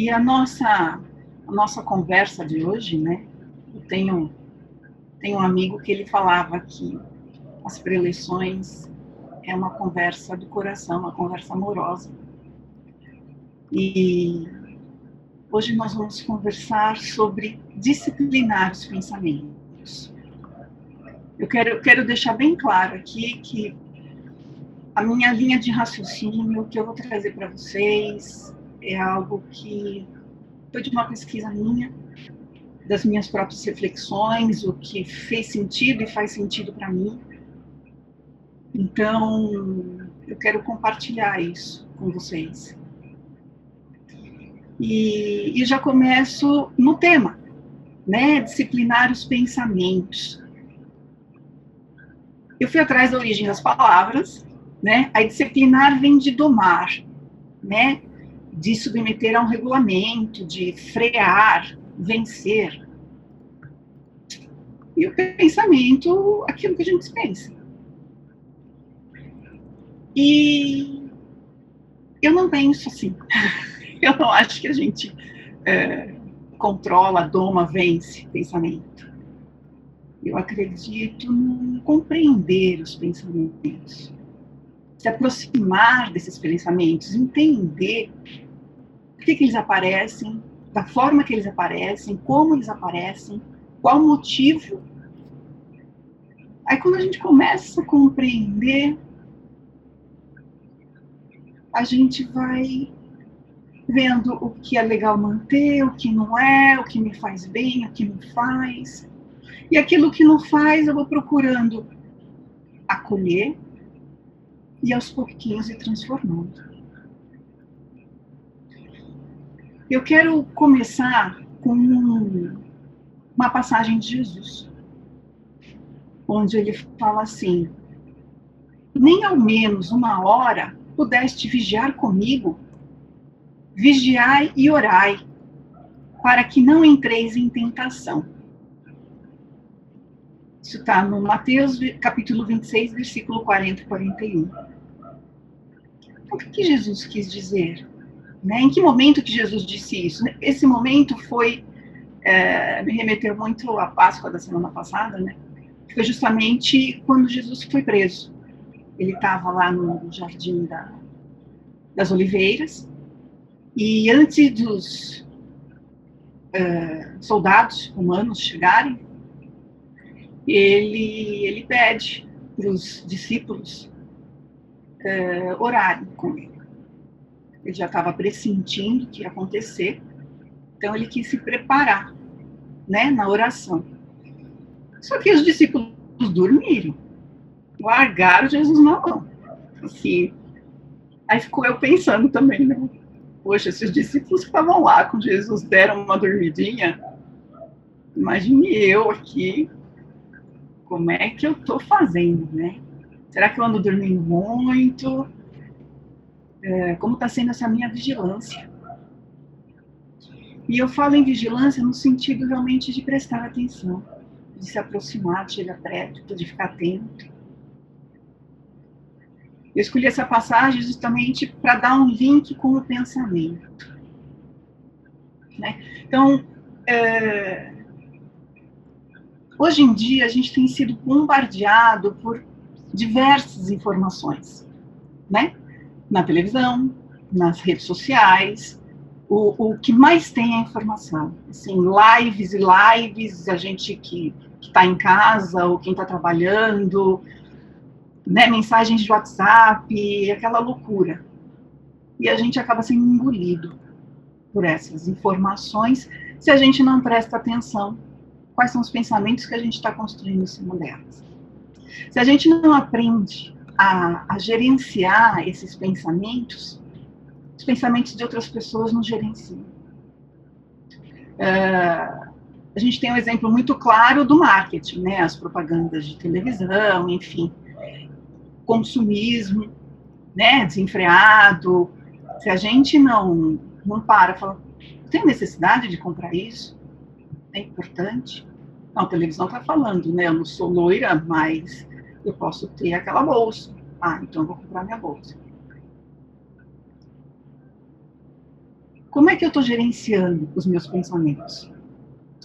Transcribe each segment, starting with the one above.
E a nossa, a nossa conversa de hoje, né? Eu tenho, tenho um amigo que ele falava que as preleções é uma conversa do coração, uma conversa amorosa. E hoje nós vamos conversar sobre disciplinar os pensamentos. Eu quero, quero deixar bem claro aqui que a minha linha de raciocínio que eu vou trazer para vocês é algo que foi de uma pesquisa minha, das minhas próprias reflexões, o que fez sentido e faz sentido para mim. Então, eu quero compartilhar isso com vocês. E, e já começo no tema, né? Disciplinar os pensamentos. Eu fui atrás da origem das palavras, né? A disciplinar vem de domar, né? De submeter a um regulamento, de frear, vencer. E o pensamento, aquilo que a gente pensa. E eu não penso assim. Eu não acho que a gente é, controla, doma, vence pensamento. Eu acredito em compreender os pensamentos, se aproximar desses pensamentos, entender por que, que eles aparecem, da forma que eles aparecem, como eles aparecem, qual o motivo. Aí quando a gente começa a compreender a gente vai vendo o que é legal manter, o que não é, o que me faz bem, o que me faz. E aquilo que não faz, eu vou procurando acolher e aos pouquinhos ir transformando. Eu quero começar com uma passagem de Jesus, onde ele fala assim: nem ao menos uma hora pudeste vigiar comigo, vigiai e orai, para que não entreis em tentação. Isso está no Mateus capítulo 26, versículo 40 e 41. Então, o que Jesus quis dizer? Né? Em que momento que Jesus disse isso? Esse momento foi, é, me remeteu muito à Páscoa da semana passada, né? Foi justamente quando Jesus foi preso ele estava lá no Jardim da, das Oliveiras, e antes dos uh, soldados romanos chegarem, ele, ele pede para os discípulos uh, orarem com ele. Ele já estava pressentindo que ia acontecer, então ele quis se preparar né, na oração. Só que os discípulos dormiram largaram Jesus na mão. Assim, aí ficou eu pensando também, né? Poxa, se os discípulos que estavam lá com Jesus deram uma dormidinha, imagine eu aqui, como é que eu tô fazendo, né? Será que eu ando dormindo muito? É, como está sendo essa minha vigilância? E eu falo em vigilância no sentido realmente de prestar atenção, de se aproximar, de chegar perto, de ficar atento. Eu escolhi essa passagem justamente para dar um link com o pensamento. Né? Então, é, hoje em dia, a gente tem sido bombardeado por diversas informações, né? Na televisão, nas redes sociais, o, o que mais tem é informação. Assim, lives e lives, a gente que está em casa ou quem está trabalhando, né, mensagens de WhatsApp, aquela loucura. E a gente acaba sendo engolido por essas informações se a gente não presta atenção quais são os pensamentos que a gente está construindo em cima delas. Se a gente não aprende a, a gerenciar esses pensamentos, os pensamentos de outras pessoas não gerenciam. Uh, a gente tem um exemplo muito claro do marketing, né? As propagandas de televisão, enfim consumismo, né, desenfreado. Se a gente não, não para, fala, tem necessidade de comprar isso? É importante? Não, a televisão está falando, né? Eu não sou loira, mas eu posso ter aquela bolsa. Ah, então eu vou comprar minha bolsa. Como é que eu estou gerenciando os meus pensamentos?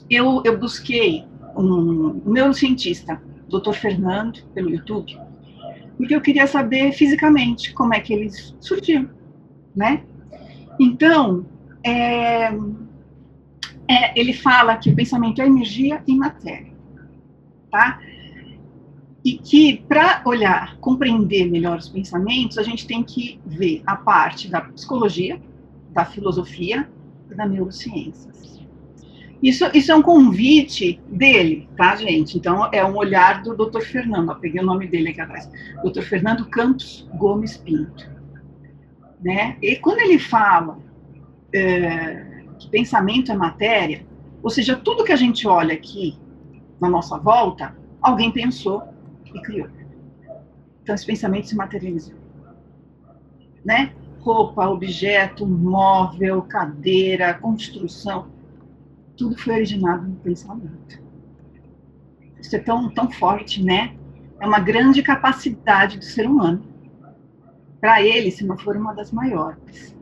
Eu, eu busquei um, neurocientista, Dr. Fernando, pelo YouTube, porque eu queria saber fisicamente como é que eles surgiam, né? Então, é, é, ele fala que o pensamento é energia e matéria, tá? E que para olhar, compreender melhor os pensamentos, a gente tem que ver a parte da psicologia, da filosofia e da neurociência. Isso, isso é um convite dele, tá, gente? Então, é um olhar do Dr. Fernando, eu peguei o nome dele aqui atrás, Dr. Fernando Campos Gomes Pinto. Né? E quando ele fala é, que pensamento é matéria, ou seja, tudo que a gente olha aqui na nossa volta, alguém pensou e criou. Então, esse pensamento se materializou. Né? Roupa, objeto, móvel, cadeira, construção, tudo foi originado no pensamento. Isso é tão, tão forte, né? É uma grande capacidade do ser humano. Para ele, se não for uma das maiores.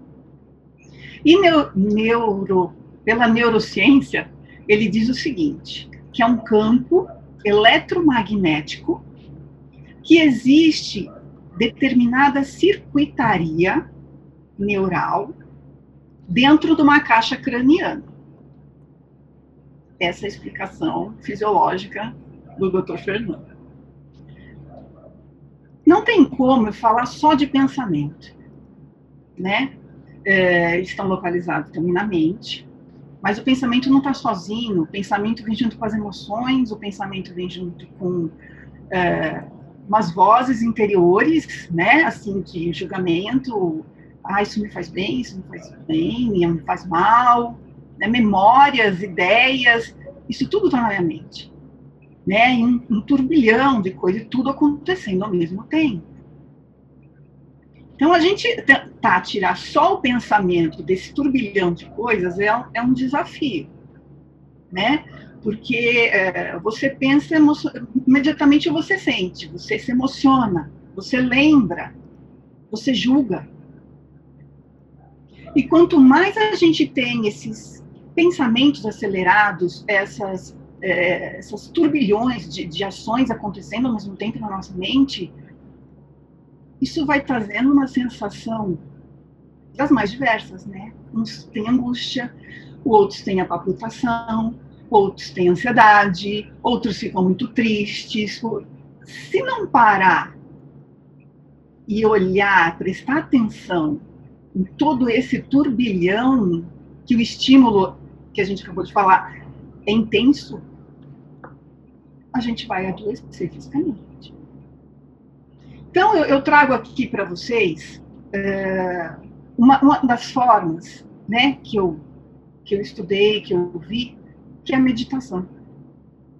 E neuro, pela neurociência, ele diz o seguinte, que é um campo eletromagnético que existe determinada circuitaria neural dentro de uma caixa craniana essa explicação fisiológica do Dr. Fernando. Não tem como eu falar só de pensamento, né? É, estão localizados também na mente, mas o pensamento não está sozinho. O pensamento vem junto com as emoções, o pensamento vem junto com é, umas vozes interiores, né? Assim, de julgamento. Ah, isso me faz bem, isso me faz bem, me faz mal né, memórias, ideias, isso tudo está na minha mente. Né, um, um turbilhão de coisas, tudo acontecendo ao mesmo tempo. Então, a gente tentar tirar só o pensamento desse turbilhão de coisas é é um desafio, né? Porque é, você pensa, imediatamente você sente, você se emociona, você lembra, você julga. E quanto mais a gente tem esses pensamentos acelerados, essas, é, essas turbilhões de, de ações acontecendo ao mesmo tempo na nossa mente, isso vai trazendo uma sensação das mais diversas, né? Uns têm angústia, outros têm a palpitação, outros têm ansiedade, outros ficam muito tristes. Se não parar e olhar, prestar atenção em todo esse turbilhão que o estímulo que a gente acabou de falar é intenso, a gente vai adoecer fisicamente. Então, eu, eu trago aqui para vocês é, uma, uma, das formas né, que, eu, que eu estudei, que eu vi, que é meditação.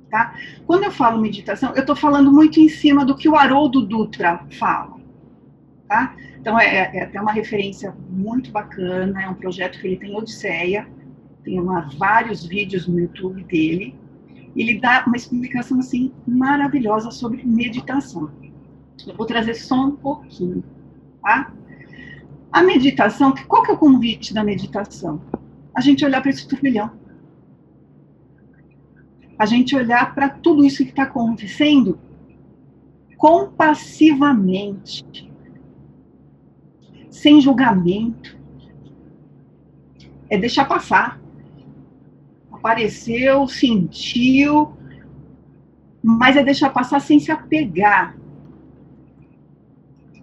Tá? Quando eu falo meditação, eu estou falando muito em cima do que o Haroldo Dutra fala. Tá? Então, é, é até uma referência muito bacana, é um projeto que ele tem, Odisseia, tem uma, vários vídeos no YouTube dele. Ele dá uma explicação assim maravilhosa sobre meditação. Eu vou trazer só um pouquinho, tá? A meditação, qual que é o convite da meditação? A gente olhar para esse turbilhão. A gente olhar para tudo isso que está acontecendo compassivamente, sem julgamento. É deixar passar apareceu, sentiu, mas é deixar passar sem se apegar,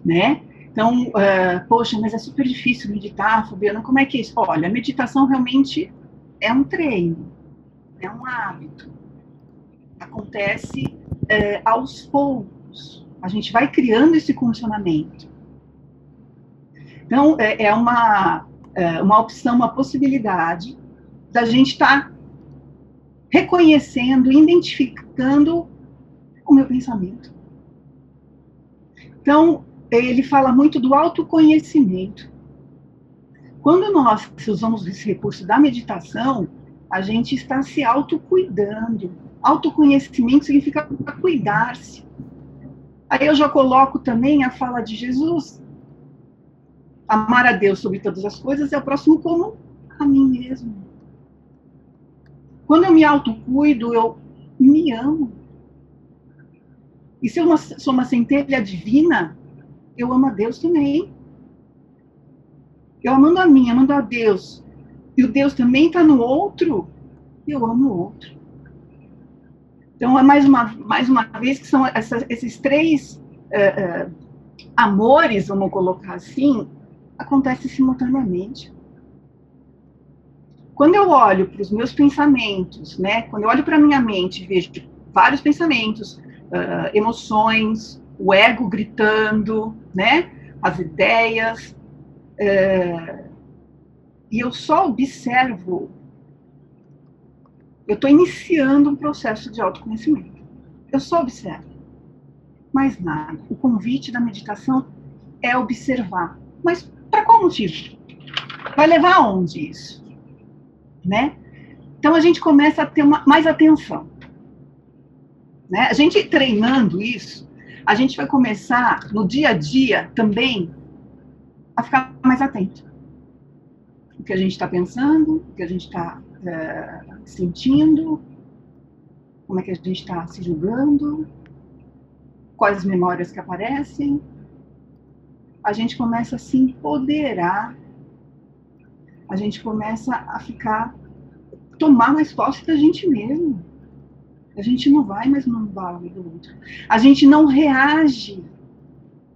né? Então, uh, poxa, mas é super difícil meditar, Fabiana, como é que é isso? Olha, a meditação realmente é um treino, é um hábito. Acontece uh, aos poucos. A gente vai criando esse condicionamento. Então, é, é uma, é uma opção, uma possibilidade da gente estar tá reconhecendo, identificando o meu pensamento. Então, ele fala muito do autoconhecimento. Quando nós usamos esse recurso da meditação, a gente está se autocuidando. Autoconhecimento significa cuidar-se. Aí eu já coloco também a fala de Jesus. Amar a Deus sobre todas as coisas é o próximo como a mim mesmo. Quando eu me autocuido, eu me amo. E se eu sou uma centelha divina, eu amo a Deus também. Eu amando a mim, amando a Deus, e o Deus também está no outro, eu amo o outro. Então, é mais uma, mais uma vez que são essas, esses três uh, uh, amores, vamos colocar assim, acontecem simultaneamente. Quando eu olho para os meus pensamentos, né, quando eu olho para a minha mente, vejo vários pensamentos, uh, emoções, o ego gritando, né, as ideias, e eu só observo eu estou iniciando um processo de autoconhecimento. Eu só observo. Mais nada. O convite da meditação é observar. Mas para qual motivo? Vai levar aonde isso? Né? Então a gente começa a ter uma, mais atenção. Né? A gente treinando isso, a gente vai começar no dia a dia também a ficar mais atento. O que a gente está pensando, o que a gente está é, sentindo, como é que a gente está se julgando, quais as memórias que aparecem. A gente começa a se empoderar, a gente começa a ficar, tomar mais posse da gente mesmo. A gente não vai mais no embalo do outro. A gente não reage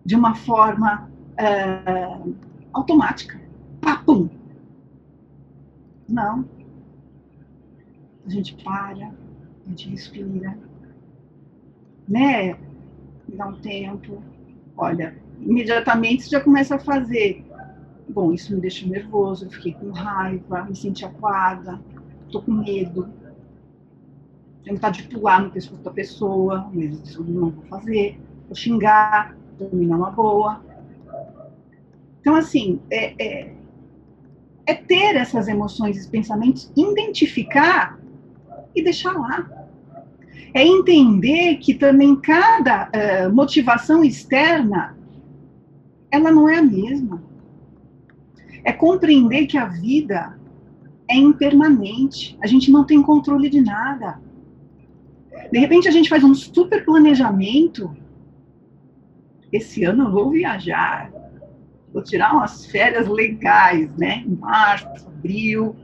de uma forma é, automática. Papum! Não a gente para, a gente respira, né? Dá um tempo, olha, imediatamente você já começa a fazer. Bom, isso me deixou nervoso, eu fiquei com raiva, me senti acuada, tô com medo. Tenho vontade de pular no pescoço da pessoa, mas isso eu não vou fazer. Vou xingar, também não é uma boa. Então, assim, é, é, é ter essas emoções, esses pensamentos, identificar e deixar lá. É entender que também cada uh, motivação externa, ela não é a mesma. É compreender que a vida é impermanente. A gente não tem controle de nada. De repente a gente faz um super planejamento. Esse ano eu vou viajar. Vou tirar umas férias legais, né? Em março, abril.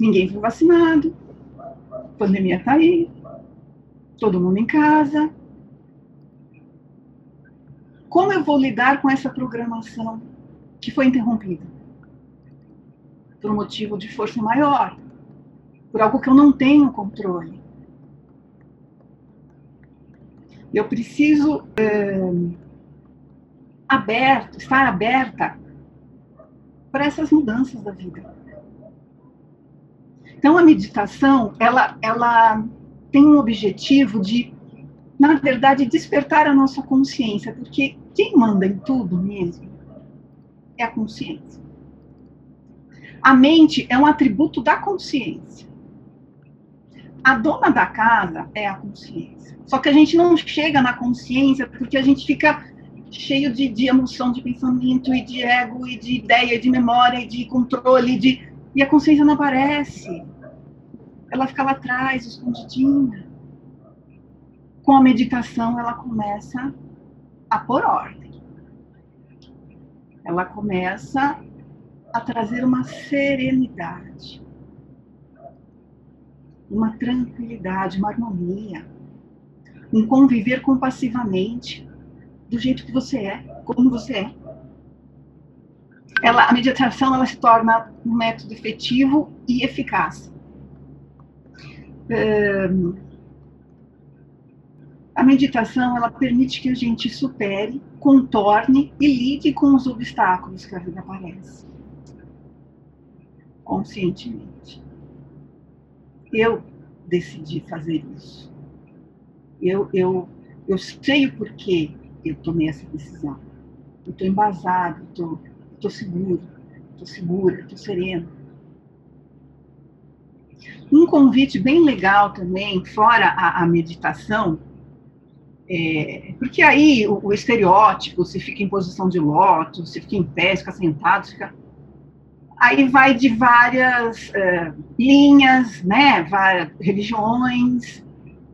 Ninguém foi vacinado. A pandemia está aí. Todo mundo em casa. Como eu vou lidar com essa programação que foi interrompida? Por um motivo de força maior. Por algo que eu não tenho controle. Eu preciso é, aberto, estar aberta para essas mudanças da vida. Então, a meditação, ela, ela tem um objetivo de, na verdade, despertar a nossa consciência, porque quem manda em tudo mesmo é a consciência. A mente é um atributo da consciência. A dona da casa é a consciência. Só que a gente não chega na consciência porque a gente fica cheio de, de emoção, de pensamento, e de ego, e de ideia, de memória, e de controle, de e a consciência não aparece. Ela fica lá atrás, escondidinha. Com a meditação, ela começa a pôr ordem. Ela começa a trazer uma serenidade, uma tranquilidade, uma harmonia, um conviver compassivamente do jeito que você é, como você é ela, a meditação ela se torna um método efetivo e eficaz. A meditação ela permite que a gente supere, contorne e lide com os obstáculos que a vida aparece conscientemente. Eu decidi fazer isso. Eu, eu, eu sei o porquê eu tomei essa decisão. Eu estou embasado, estou seguro, estou segura, estou sereno. Um convite bem legal também, fora a, a meditação, é, porque aí o, o, estereótipo, se fica em posição de lótus, se fica em pé, fica sentado, fica... Aí vai de várias uh, linhas, né, várias religiões.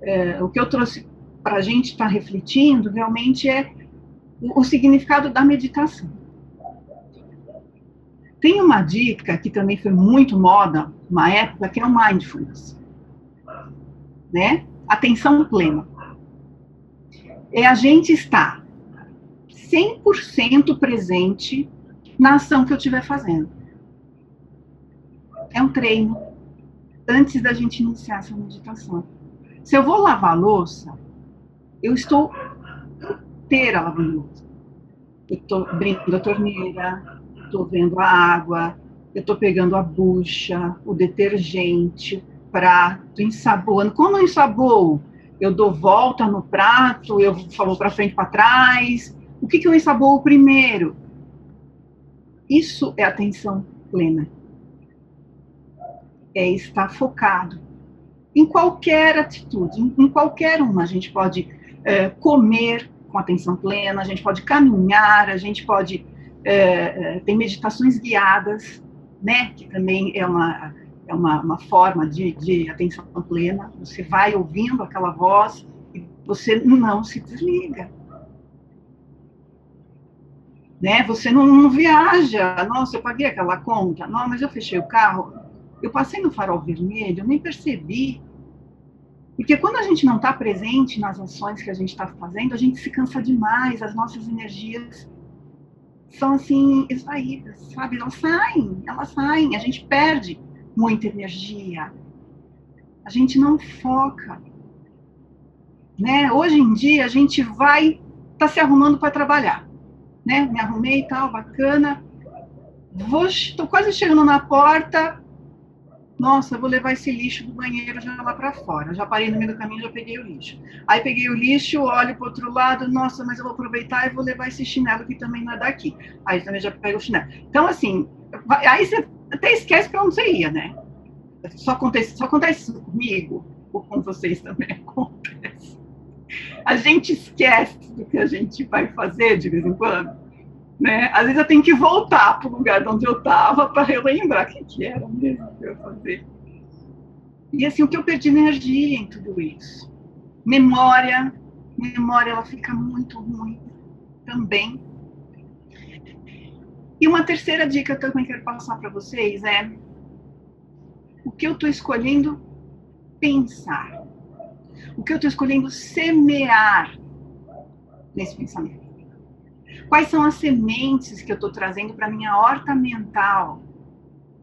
Uh, o que eu trouxe para a gente estar tá refletindo realmente é o, o significado da meditação. Tem uma dica que também foi muito moda, uma época, que é o mindfulness. Né? Atenção plena. É a gente estar 100% presente na ação que eu estiver fazendo. É um treino antes da gente iniciar essa meditação. Se eu vou lavar a louça, eu estou inteira lavando louça. Eu estou abrindo a torneira, estou vendo a água, eu estou pegando a bucha, o detergente, prato, ensaboando. Como eu ensaboo? Eu dou volta no prato, eu falo para frente, para trás. O que, que eu ensaboo primeiro? Isso é atenção plena. É estar focado em qualquer atitude, em, qualquer uma. A gente pode é, comer com atenção plena, a gente pode caminhar, a gente pode. É, é, tem meditações guiadas, né? Que também é uma, é uma, uma forma de, de atenção plena. Você vai ouvindo aquela voz e você não se desliga né? Você não, não, viaja, nossa, eu paguei aquela conta, não, mas eu fechei o carro, eu passei no farol vermelho, eu nem percebi. Porque quando a gente não está presente nas ações que a gente está fazendo, a gente se cansa demais, as nossas energias são assim, esvaídas, sabe? Elas saem, elas saem, a gente perde muita energia. A gente não foca. Né? Hoje em dia, a gente vai, tá se arrumando para trabalhar né? Me arrumei e tal, bacana. Vou, tô quase chegando na porta. Nossa, vou levar esse lixo do banheiro já lá para fora. Já parei no meio do caminho, já peguei o lixo. Aí peguei o lixo, olho para outro lado, nossa, mas eu vou aproveitar e vou levar esse chinelo que também não é daqui. Aí também já pego o chinelo. Então, assim, aí você até esquece para onde você ia, né? Só acontece, só acontece comigo, ou com vocês também acontece a gente esquece do que a gente vai fazer de vez em quando. Né? Às vezes eu tenho que voltar para o lugar onde eu estava para relembrar o que, que era mesmo que eu ia fazer. E assim, o que eu perdi energia em tudo isso. Memória, memória ela fica muito ruim também. E uma terceira dica que eu também quero passar para vocês é o que eu estou escolhendo pensar o que eu estou escolhendo semear nesse pensamento. Quais são as sementes que eu estou trazendo para minha horta mental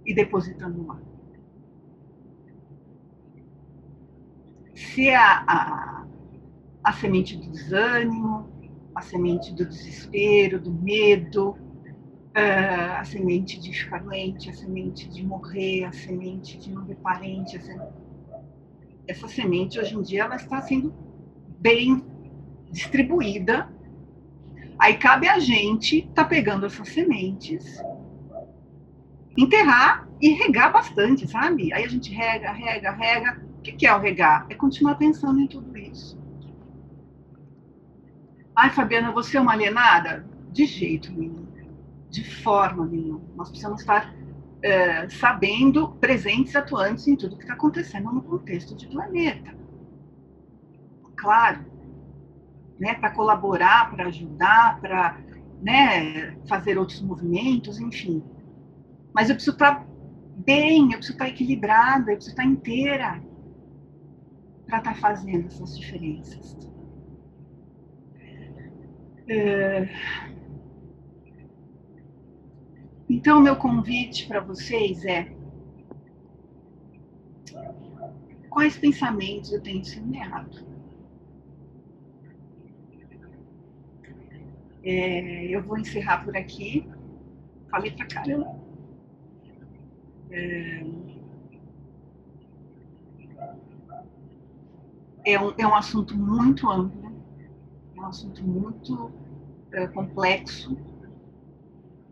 e depositando lá? Se a, a, a semente do desânimo, a semente do desespero, do medo, uh, a semente de ficar doente, a semente de morrer, a semente de não ver parente, semente essa semente hoje em dia ela está sendo bem distribuída. Aí cabe a gente tá pegando essas sementes, enterrar e regar bastante, sabe? Aí a gente rega, rega, rega. O que é o regar? É continuar pensando em tudo isso. Ai, Fabiana, você é uma alienada? De jeito nenhum. De forma nenhuma. Nós precisamos estar é, sabendo, presentes, atuantes em tudo que está acontecendo no contexto de planeta. Claro, né, para colaborar, para ajudar, para né, fazer outros movimentos, enfim. Mas eu preciso estar tá bem, eu preciso estar tá equilibrada, eu preciso estar tá inteira para estar fazendo essas diferenças. É, então, meu convite para vocês é: quais pensamentos eu tenho semeado? É, eu vou encerrar por aqui. Falei pra caramba. É, é, um, é um assunto muito amplo, é um assunto muito é, complexo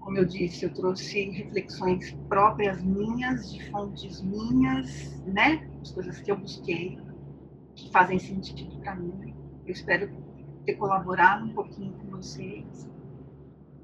como eu disse, eu trouxe reflexões próprias minhas, de fontes minhas, né? As coisas que eu busquei, que fazem sentido para mim. Eu espero ter colaborado um pouquinho com vocês.